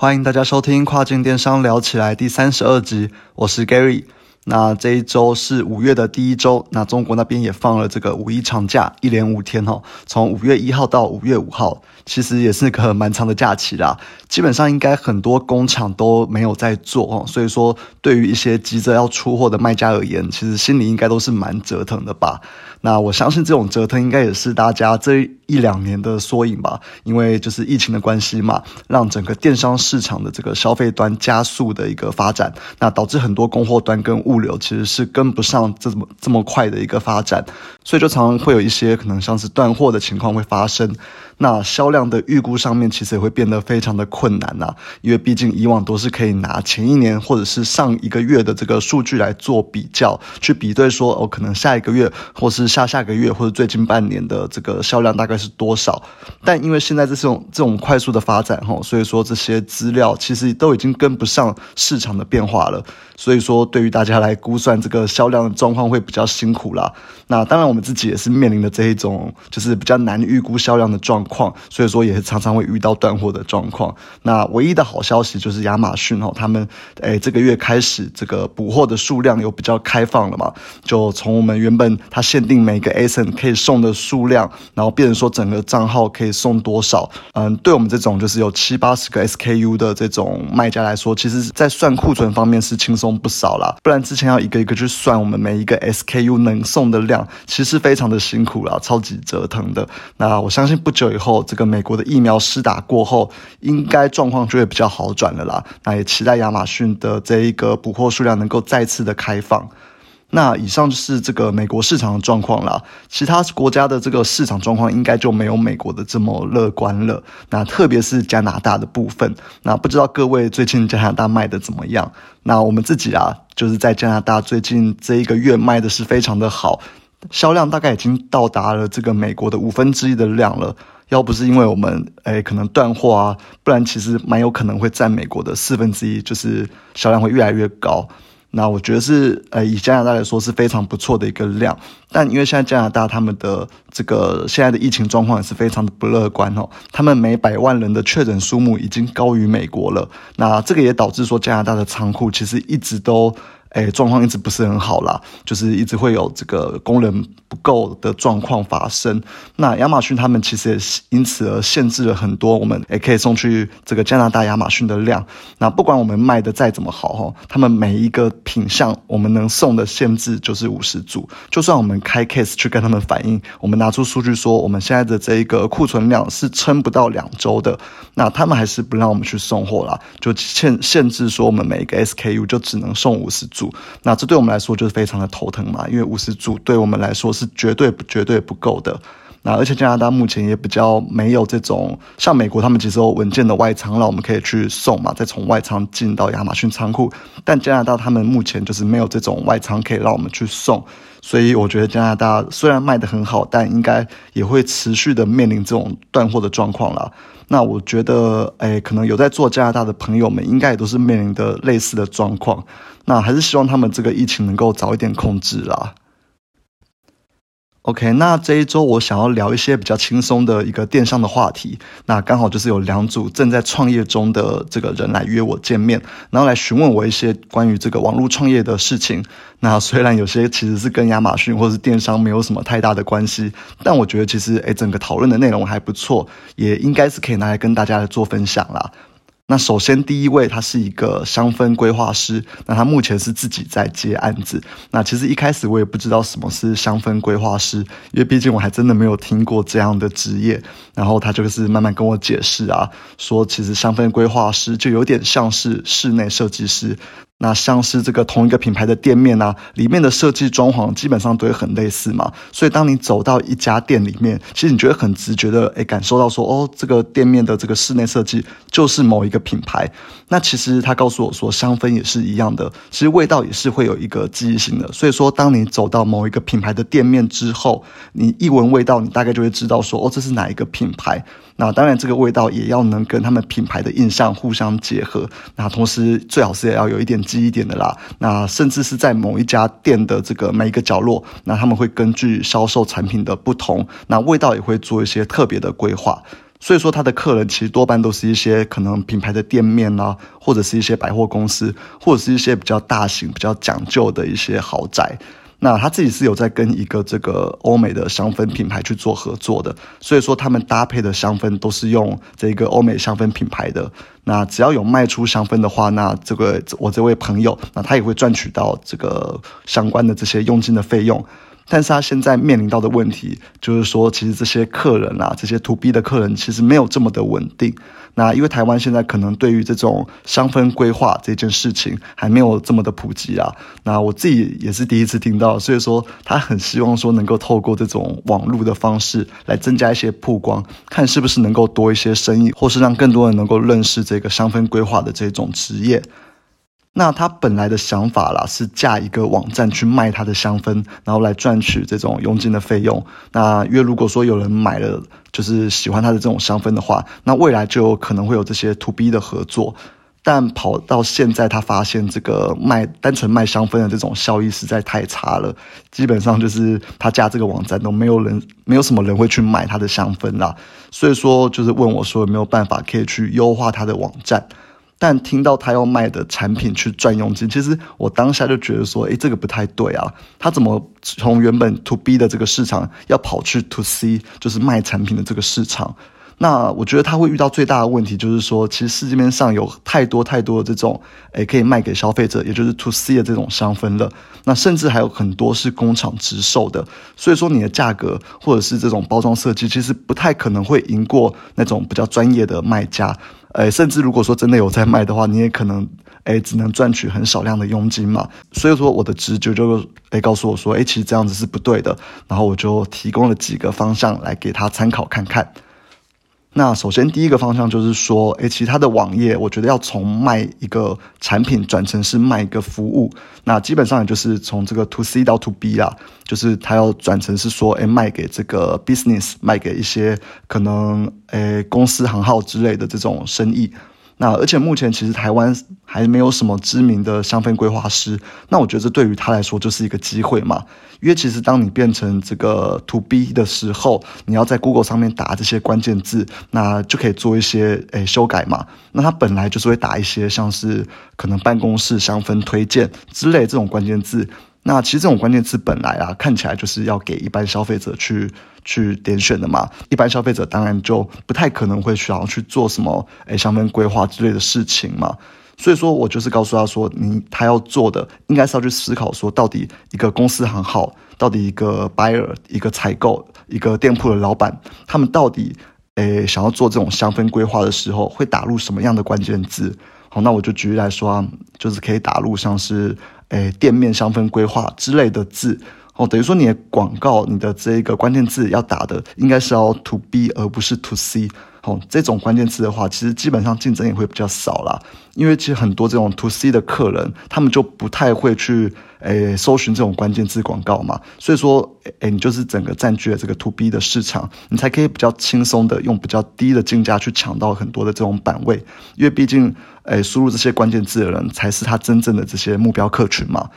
欢迎大家收听《跨境电商聊起来》第三十二集，我是 Gary。那这一周是五月的第一周，那中国那边也放了这个五一长假，一连五天哦，从五月一号到五月五号，其实也是个蛮长的假期啦。基本上应该很多工厂都没有在做哦，所以说对于一些急着要出货的卖家而言，其实心里应该都是蛮折腾的吧。那我相信这种折腾应该也是大家这一两年的缩影吧，因为就是疫情的关系嘛，让整个电商市场的这个消费端加速的一个发展，那导致很多供货端跟物流其实是跟不上这么这么快的一个发展，所以就常常会有一些可能像是断货的情况会发生。那销量的预估上面其实也会变得非常的困难呐，因为毕竟以往都是可以拿前一年或者是上一个月的这个数据来做比较，去比对说哦，可能下一个月或是下下个月或者最近半年的这个销量大概是多少。但因为现在这种这种快速的发展哈，所以说这些资料其实都已经跟不上市场的变化了，所以说对于大家来估算这个销量的状况会比较辛苦啦。那当然我们自己也是面临的这一种就是比较难预估销量的状。况，所以说也是常常会遇到断货的状况。那唯一的好消息就是亚马逊哦，他们诶这个月开始这个补货的数量有比较开放了嘛？就从我们原本它限定每个 ASIN 可以送的数量，然后变成说整个账号可以送多少？嗯，对我们这种就是有七八十个 SKU 的这种卖家来说，其实在算库存方面是轻松不少啦。不然之前要一个一个去算我们每一个 SKU 能送的量，其实非常的辛苦啦，超级折腾的。那我相信不久以后，这个美国的疫苗施打过后，应该状况就会比较好转了啦。那也期待亚马逊的这一个补货数量能够再次的开放。那以上就是这个美国市场的状况啦。其他国家的这个市场状况应该就没有美国的这么乐观了。那特别是加拿大的部分，那不知道各位最近加拿大卖的怎么样？那我们自己啊，就是在加拿大最近这一个月卖的是非常的好，销量大概已经到达了这个美国的五分之一的量了。要不是因为我们诶可能断货啊，不然其实蛮有可能会占美国的四分之一，就是销量会越来越高。那我觉得是呃以加拿大来说是非常不错的一个量，但因为现在加拿大他们的这个现在的疫情状况也是非常的不乐观哦，他们每百万人的确诊数目已经高于美国了。那这个也导致说加拿大的仓库其实一直都。哎，状况一直不是很好啦，就是一直会有这个工人不够的状况发生。那亚马逊他们其实也因此而限制了很多我们也可以送去这个加拿大亚马逊的量。那不管我们卖的再怎么好哈，他们每一个品相我们能送的限制就是五十组。就算我们开 case 去跟他们反映，我们拿出数据说我们现在的这一个库存量是撑不到两周的，那他们还是不让我们去送货啦，就限限制说我们每一个 SKU 就只能送五十组。组，那这对我们来说就是非常的头疼嘛，因为五十组对我们来说是绝对绝对不够的。那而且加拿大目前也比较没有这种像美国，他们其实有稳健的外仓，让我们可以去送嘛，再从外仓进到亚马逊仓库。但加拿大他们目前就是没有这种外仓可以让我们去送，所以我觉得加拿大虽然卖的很好，但应该也会持续的面临这种断货的状况啦。那我觉得，哎，可能有在做加拿大的朋友们，应该也都是面临的类似的状况。那还是希望他们这个疫情能够早一点控制啦。OK，那这一周我想要聊一些比较轻松的一个电商的话题。那刚好就是有两组正在创业中的这个人来约我见面，然后来询问我一些关于这个网络创业的事情。那虽然有些其实是跟亚马逊或是电商没有什么太大的关系，但我觉得其实诶整个讨论的内容还不错，也应该是可以拿来跟大家来做分享啦。那首先第一位，他是一个香氛规划师，那他目前是自己在接案子。那其实一开始我也不知道什么是香氛规划师，因为毕竟我还真的没有听过这样的职业。然后他就是慢慢跟我解释啊，说其实香氛规划师就有点像是室内设计师。那像是这个同一个品牌的店面啊，里面的设计装潢基本上都会很类似嘛，所以当你走到一家店里面，其实你觉得很直觉的，诶感受到说，哦，这个店面的这个室内设计就是某一个品牌。那其实他告诉我说，香氛也是一样的，其实味道也是会有一个记忆性的。所以说，当你走到某一个品牌的店面之后，你一闻味道，你大概就会知道说，哦，这是哪一个品牌。那当然，这个味道也要能跟他们品牌的印象互相结合。那同时，最好是也要有一点低一点的啦。那甚至是在某一家店的这个每一个角落，那他们会根据销售产品的不同，那味道也会做一些特别的规划。所以说他的客人其实多半都是一些可能品牌的店面啊，或者是一些百货公司，或者是一些比较大型、比较讲究的一些豪宅。那他自己是有在跟一个这个欧美的香氛品牌去做合作的，所以说他们搭配的香氛都是用这个欧美香氛品牌的。那只要有卖出香氛的话，那这个我这位朋友，那他也会赚取到这个相关的这些佣金的费用。但是他现在面临到的问题就是说，其实这些客人啊，这些 to B 的客人其实没有这么的稳定。那因为台湾现在可能对于这种香氛规划这件事情还没有这么的普及啊。那我自己也是第一次听到，所以说他很希望说能够透过这种网络的方式来增加一些曝光，看是不是能够多一些生意，或是让更多人能够认识这个香氛规划的这种职业。那他本来的想法啦，是架一个网站去卖他的香氛，然后来赚取这种佣金的费用。那因为如果说有人买了，就是喜欢他的这种香氛的话，那未来就有可能会有这些 to B 的合作。但跑到现在，他发现这个卖单纯卖香氛的这种效益实在太差了，基本上就是他架这个网站都没有人，没有什么人会去买他的香氛啦。所以说，就是问我说有没有办法可以去优化他的网站。但听到他要卖的产品去赚佣金，其实我当下就觉得说，诶，这个不太对啊。他怎么从原本 to B 的这个市场要跑去 to C，就是卖产品的这个市场？那我觉得他会遇到最大的问题，就是说，其实市面上有太多太多的这种，诶，可以卖给消费者，也就是 to C 的这种香氛了。那甚至还有很多是工厂直售的，所以说你的价格或者是这种包装设计，其实不太可能会赢过那种比较专业的卖家。诶，甚至如果说真的有在卖的话，你也可能诶只能赚取很少量的佣金嘛。所以说我的直觉就诶告诉我说，诶其实这样子是不对的。然后我就提供了几个方向来给他参考看看。那首先第一个方向就是说，诶，其他的网页我觉得要从卖一个产品转成是卖一个服务，那基本上也就是从这个 to C 到 to B 啦，就是它要转成是说，诶，卖给这个 business，卖给一些可能诶公司行号之类的这种生意。那而且目前其实台湾还没有什么知名的香氛规划师，那我觉得这对于他来说就是一个机会嘛。因为其实当你变成这个 to B 的时候，你要在 Google 上面打这些关键字，那就可以做一些诶修改嘛。那他本来就是会打一些像是可能办公室香氛推荐之类这种关键字。那其实这种关键词本来啊，看起来就是要给一般消费者去去点选的嘛。一般消费者当然就不太可能会想要去做什么诶香氛规划之类的事情嘛。所以说我就是告诉他说，你他要做的应该是要去思考说，到底一个公司行号，到底一个 buyer，一个采购，一个店铺的老板，他们到底诶想要做这种香氛规划的时候，会打入什么样的关键字？好，那我就举例来说啊，就是可以打入像是。诶，店面香氛规划之类的字哦，等于说你的广告，你的这个关键字要打的应该是要 to B 而不是 to C。哦，这种关键词的话，其实基本上竞争也会比较少啦。因为其实很多这种 to C 的客人，他们就不太会去诶搜寻这种关键字广告嘛。所以说，诶，你就是整个占据了这个 to B 的市场，你才可以比较轻松的用比较低的竞价去抢到很多的这种版位。因为毕竟。诶，输入这些关键字的人才是他真正的这些目标客群嘛？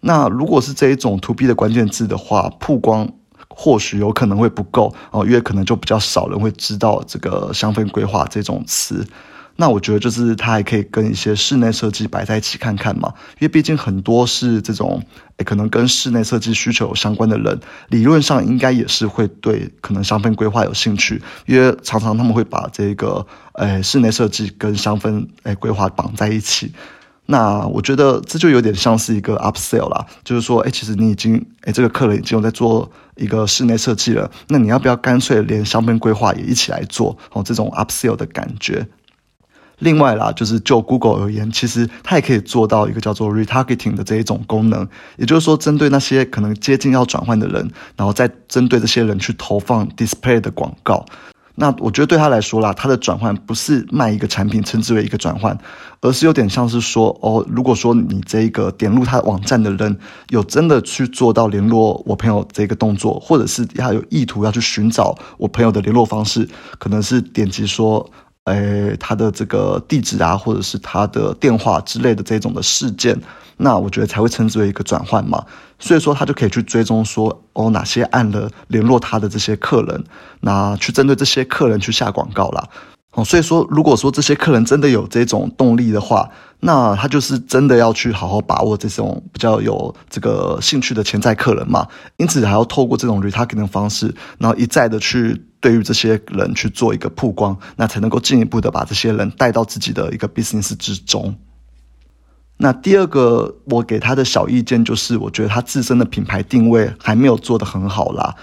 那如果是这一种 to B 的关键字的话，曝光或许有可能会不够哦，因为可能就比较少人会知道这个香氛规划这种词。那我觉得就是它还可以跟一些室内设计摆在一起看看嘛，因为毕竟很多是这种诶可能跟室内设计需求相关的人，理论上应该也是会对可能香氛规划有兴趣，因为常常他们会把这个诶室内设计跟香氛诶规划绑在一起。那我觉得这就有点像是一个 upsell 啦，就是说诶其实你已经诶这个客人已经有在做一个室内设计了，那你要不要干脆连香氛规划也一起来做？哦，这种 upsell 的感觉。另外啦，就是就 Google 而言，其实它也可以做到一个叫做 retargeting 的这一种功能，也就是说，针对那些可能接近要转换的人，然后再针对这些人去投放 display 的广告。那我觉得对他来说啦，他的转换不是卖一个产品称之为一个转换，而是有点像是说，哦，如果说你这一个点入他网站的人有真的去做到联络我朋友这个动作，或者是他有意图要去寻找我朋友的联络方式，可能是点击说。诶他的这个地址啊，或者是他的电话之类的这种的事件，那我觉得才会称之为一个转换嘛。所以说他就可以去追踪说哦哪些按了联络他的这些客人，那去针对这些客人去下广告啦。哦，所以说如果说这些客人真的有这种动力的话，那他就是真的要去好好把握这种比较有这个兴趣的潜在客人嘛。因此还要透过这种 retargeting 的方式，然后一再的去对于这些人去做一个曝光，那才能够进一步的把这些人带到自己的一个 business 之中。那第二个我给他的小意见就是，我觉得他自身的品牌定位还没有做得很好啦。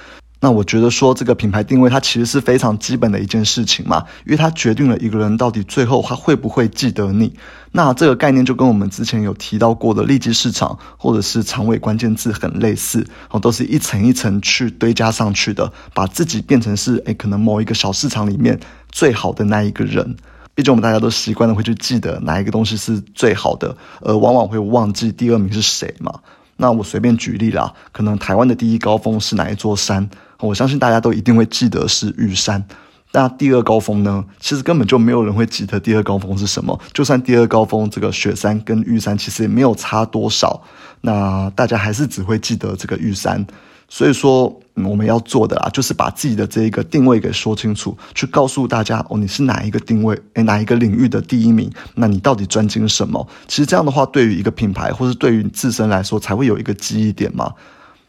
那我觉得说这个品牌定位，它其实是非常基本的一件事情嘛，因为它决定了一个人到底最后他会不会记得你。那这个概念就跟我们之前有提到过的利基市场或者是长尾关键字很类似，哦，都是一层一层去堆加上去的，把自己变成是诶可能某一个小市场里面最好的那一个人。毕竟我们大家都习惯的会去记得哪一个东西是最好的，而往往会忘记第二名是谁嘛。那我随便举例啦，可能台湾的第一高峰是哪一座山？我相信大家都一定会记得是玉山。那第二高峰呢？其实根本就没有人会记得第二高峰是什么。就算第二高峰这个雪山跟玉山其实也没有差多少，那大家还是只会记得这个玉山。所以说，我们要做的啊，就是把自己的这一个定位给说清楚，去告诉大家哦，你是哪一个定位，诶，哪一个领域的第一名？那你到底专精什么？其实这样的话，对于一个品牌或是对于自身来说，才会有一个记忆点嘛。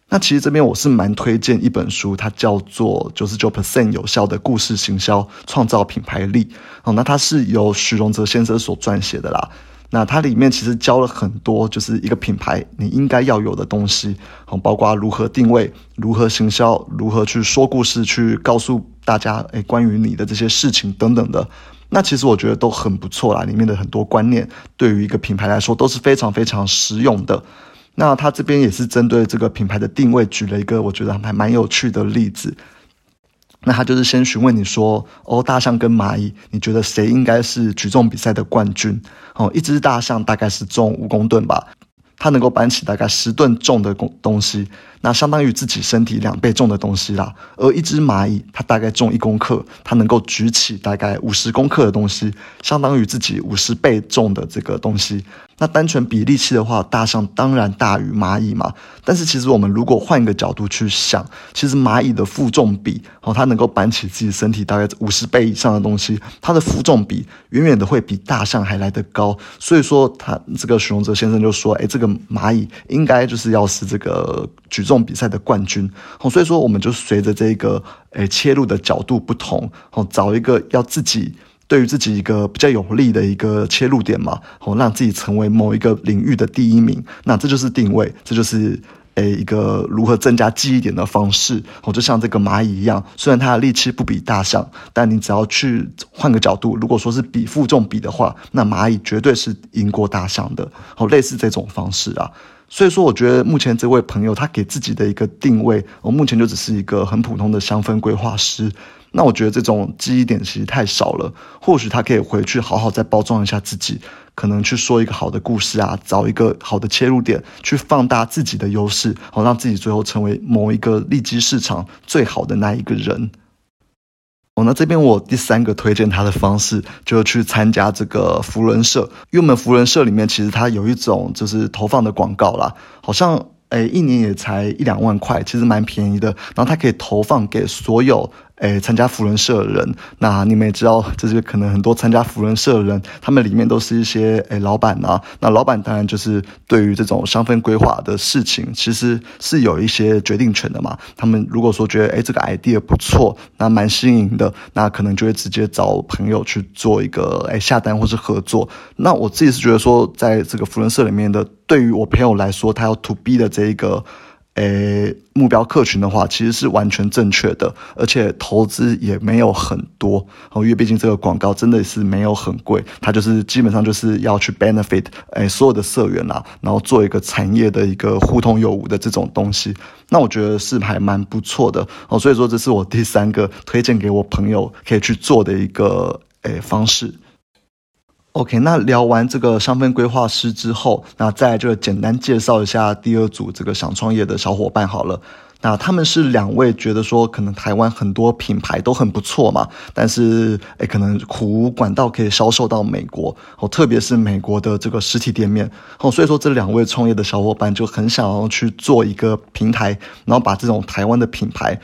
那其实这边我是蛮推荐一本书，它叫做《九十九 percent 有效的故事行销，创造品牌力》。哦，那它是由许荣哲先生所撰写的啦。那它里面其实教了很多，就是一个品牌你应该要有的东西，哦，包括如何定位、如何行销、如何去说故事，去告诉大家，诶，关于你的这些事情等等的。那其实我觉得都很不错啦，里面的很多观念对于一个品牌来说都是非常非常实用的。那他这边也是针对这个品牌的定位，举了一个我觉得还蛮有趣的例子。那他就是先询问你说：“哦，大象跟蚂蚁，你觉得谁应该是举重比赛的冠军？”哦，一只大象大概是重五公吨吧，它能够搬起大概十吨重的东东西，那相当于自己身体两倍重的东西啦。而一只蚂蚁，它大概重一公克，它能够举起大概五十公克的东西，相当于自己五十倍重的这个东西。那单纯比力气的话，大象当然大于蚂蚁嘛。但是其实我们如果换一个角度去想，其实蚂蚁的负重比哦，它能够搬起自己身体大概五十倍以上的东西，它的负重比远远的会比大象还来得高。所以说，他这个许荣哲先生就说：“哎，这个蚂蚁应该就是要是这个举重比赛的冠军。”哦，所以说我们就随着这个诶切入的角度不同，哦，找一个要自己。对于自己一个比较有利的一个切入点嘛，哦，让自己成为某一个领域的第一名，那这就是定位，这就是诶一个如何增加记忆点的方式。哦，就像这个蚂蚁一样，虽然它的力气不比大象，但你只要去换个角度，如果说是比负重比的话，那蚂蚁绝对是赢过大象的。哦，类似这种方式啊，所以说我觉得目前这位朋友他给自己的一个定位，我目前就只是一个很普通的香氛规划师。那我觉得这种记忆点其实太少了，或许他可以回去好好再包装一下自己，可能去说一个好的故事啊，找一个好的切入点，去放大自己的优势，好让自己最后成为某一个利基市场最好的那一个人。哦，那这边我第三个推荐他的方式，就是去参加这个福人社，因为我们福人社里面其实它有一种就是投放的广告啦，好像诶一年也才一两万块，其实蛮便宜的，然后它可以投放给所有。诶，参加福人社的人，那你们也知道，这是可能很多参加福人社的人，他们里面都是一些诶老板呐。那老板当然就是对于这种商分规划的事情，其实是有一些决定权的嘛。他们如果说觉得诶这个 idea 不错，那蛮新颖的，那可能就会直接找朋友去做一个诶下单或是合作。那我自己是觉得说，在这个福人社里面的，对于我朋友来说，他要 to B 的这一个。诶，目标客群的话，其实是完全正确的，而且投资也没有很多。哦，因为毕竟这个广告真的是没有很贵，它就是基本上就是要去 benefit 诶所有的社员啦，然后做一个产业的一个互通有无的这种东西，那我觉得是还蛮不错的。哦，所以说这是我第三个推荐给我朋友可以去做的一个诶方式。OK，那聊完这个商分规划师之后，那再就简单介绍一下第二组这个想创业的小伙伴好了。那他们是两位觉得说，可能台湾很多品牌都很不错嘛，但是诶，可能苦无管道可以销售到美国哦，特别是美国的这个实体店面哦，所以说这两位创业的小伙伴就很想要去做一个平台，然后把这种台湾的品牌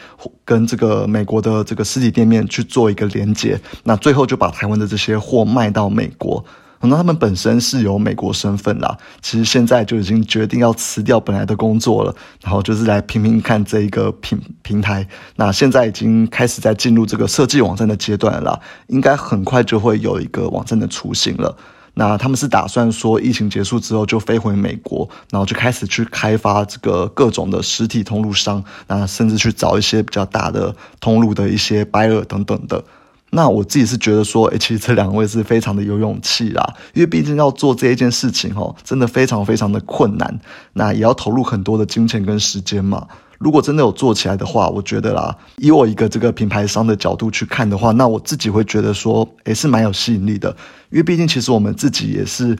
跟这个美国的这个实体店面去做一个连接，那最后就把台湾的这些货卖到美国。那他们本身是有美国身份啦，其实现在就已经决定要辞掉本来的工作了，然后就是来拼拼看这一个平平台。那现在已经开始在进入这个设计网站的阶段了，应该很快就会有一个网站的雏形了。那他们是打算说疫情结束之后就飞回美国，然后就开始去开发这个各种的实体通路商，那甚至去找一些比较大的通路的一些 buyer 等等的。那我自己是觉得说，诶，其实这两位是非常的有勇气啦，因为毕竟要做这一件事情，哦，真的非常非常的困难，那也要投入很多的金钱跟时间嘛。如果真的有做起来的话，我觉得啦，以我一个这个品牌商的角度去看的话，那我自己会觉得说，诶，是蛮有吸引力的，因为毕竟其实我们自己也是。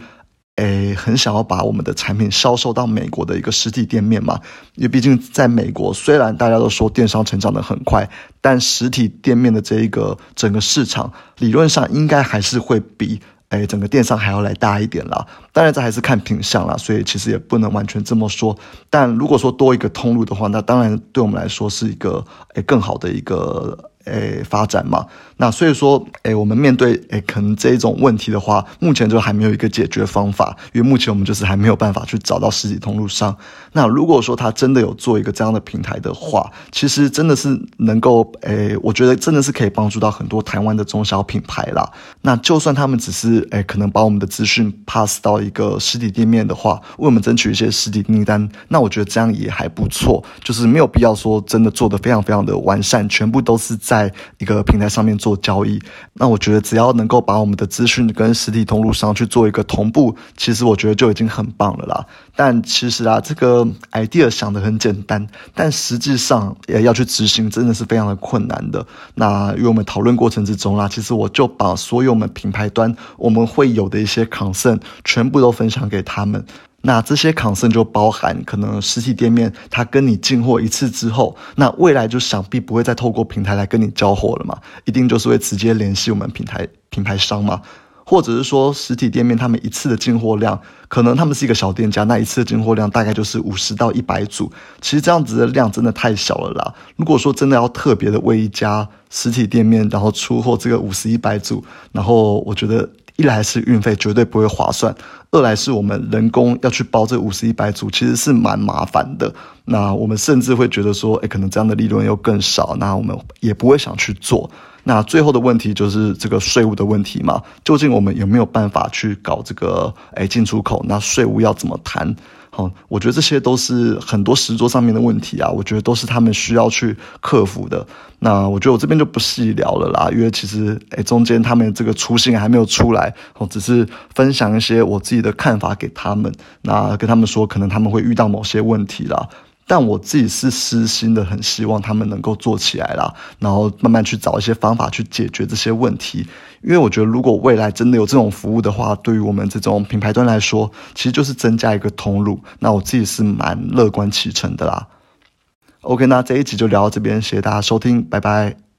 诶，很想要把我们的产品销售到美国的一个实体店面嘛？因为毕竟在美国，虽然大家都说电商成长的很快，但实体店面的这一个整个市场，理论上应该还是会比诶整个电商还要来大一点啦。当然，这还是看品相啦，所以其实也不能完全这么说。但如果说多一个通路的话，那当然对我们来说是一个诶更好的一个。诶，发展嘛，那所以说，诶，我们面对诶，可能这一种问题的话，目前就还没有一个解决方法，因为目前我们就是还没有办法去找到实体通路商。那如果说他真的有做一个这样的平台的话，其实真的是能够，诶，我觉得真的是可以帮助到很多台湾的中小品牌啦。那就算他们只是诶，可能把我们的资讯 pass 到一个实体店面的话，为我们争取一些实体订单，那我觉得这样也还不错，就是没有必要说真的做的非常非常的完善，全部都是。在在一个平台上面做交易，那我觉得只要能够把我们的资讯跟实体通路上去做一个同步，其实我觉得就已经很棒了啦。但其实啊，这个 idea 想的很简单，但实际上也要去执行，真的是非常的困难的。那因为我们讨论过程之中啦，其实我就把所有我们品牌端我们会有的一些 concern 全部都分享给他们。那这些 concern 就包含可能实体店面，他跟你进货一次之后，那未来就想必不会再透过平台来跟你交货了嘛，一定就是会直接联系我们平台品牌商嘛，或者是说实体店面他们一次的进货量，可能他们是一个小店家，那一次的进货量大概就是五十到一百组，其实这样子的量真的太小了啦。如果说真的要特别的为一家实体店面然后出货这个五十一百组，然后我觉得。一来是运费绝对不会划算，二来是我们人工要去包这五十一百组，其实是蛮麻烦的。那我们甚至会觉得说，哎，可能这样的利润又更少，那我们也不会想去做。那最后的问题就是这个税务的问题嘛？究竟我们有没有办法去搞这个哎进出口？那税务要怎么谈？好，我觉得这些都是很多石桌上面的问题啊，我觉得都是他们需要去克服的。那我觉得我这边就不细聊了啦，因为其实诶中间他们这个初心还没有出来，我只是分享一些我自己的看法给他们，那跟他们说可能他们会遇到某些问题啦。但我自己是私心的，很希望他们能够做起来啦，然后慢慢去找一些方法去解决这些问题。因为我觉得，如果未来真的有这种服务的话，对于我们这种品牌端来说，其实就是增加一个通路。那我自己是蛮乐观其成的啦。OK，那这一集就聊到这边，谢谢大家收听，拜拜。